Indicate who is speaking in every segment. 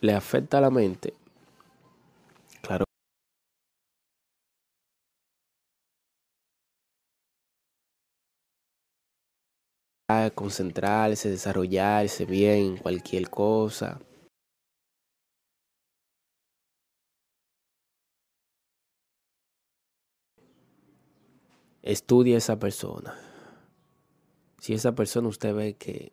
Speaker 1: Le afecta a la mente, claro. concentrarse, desarrollarse bien en cualquier cosa. Estudie a esa persona. Si esa persona usted ve que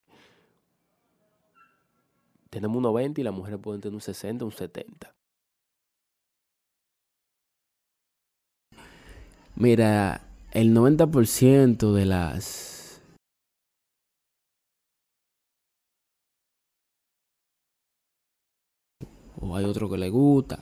Speaker 1: tenemos un 90 y las mujeres pueden tener un 60, un 70. Mira, el 90% de las... O hay otro que le gusta.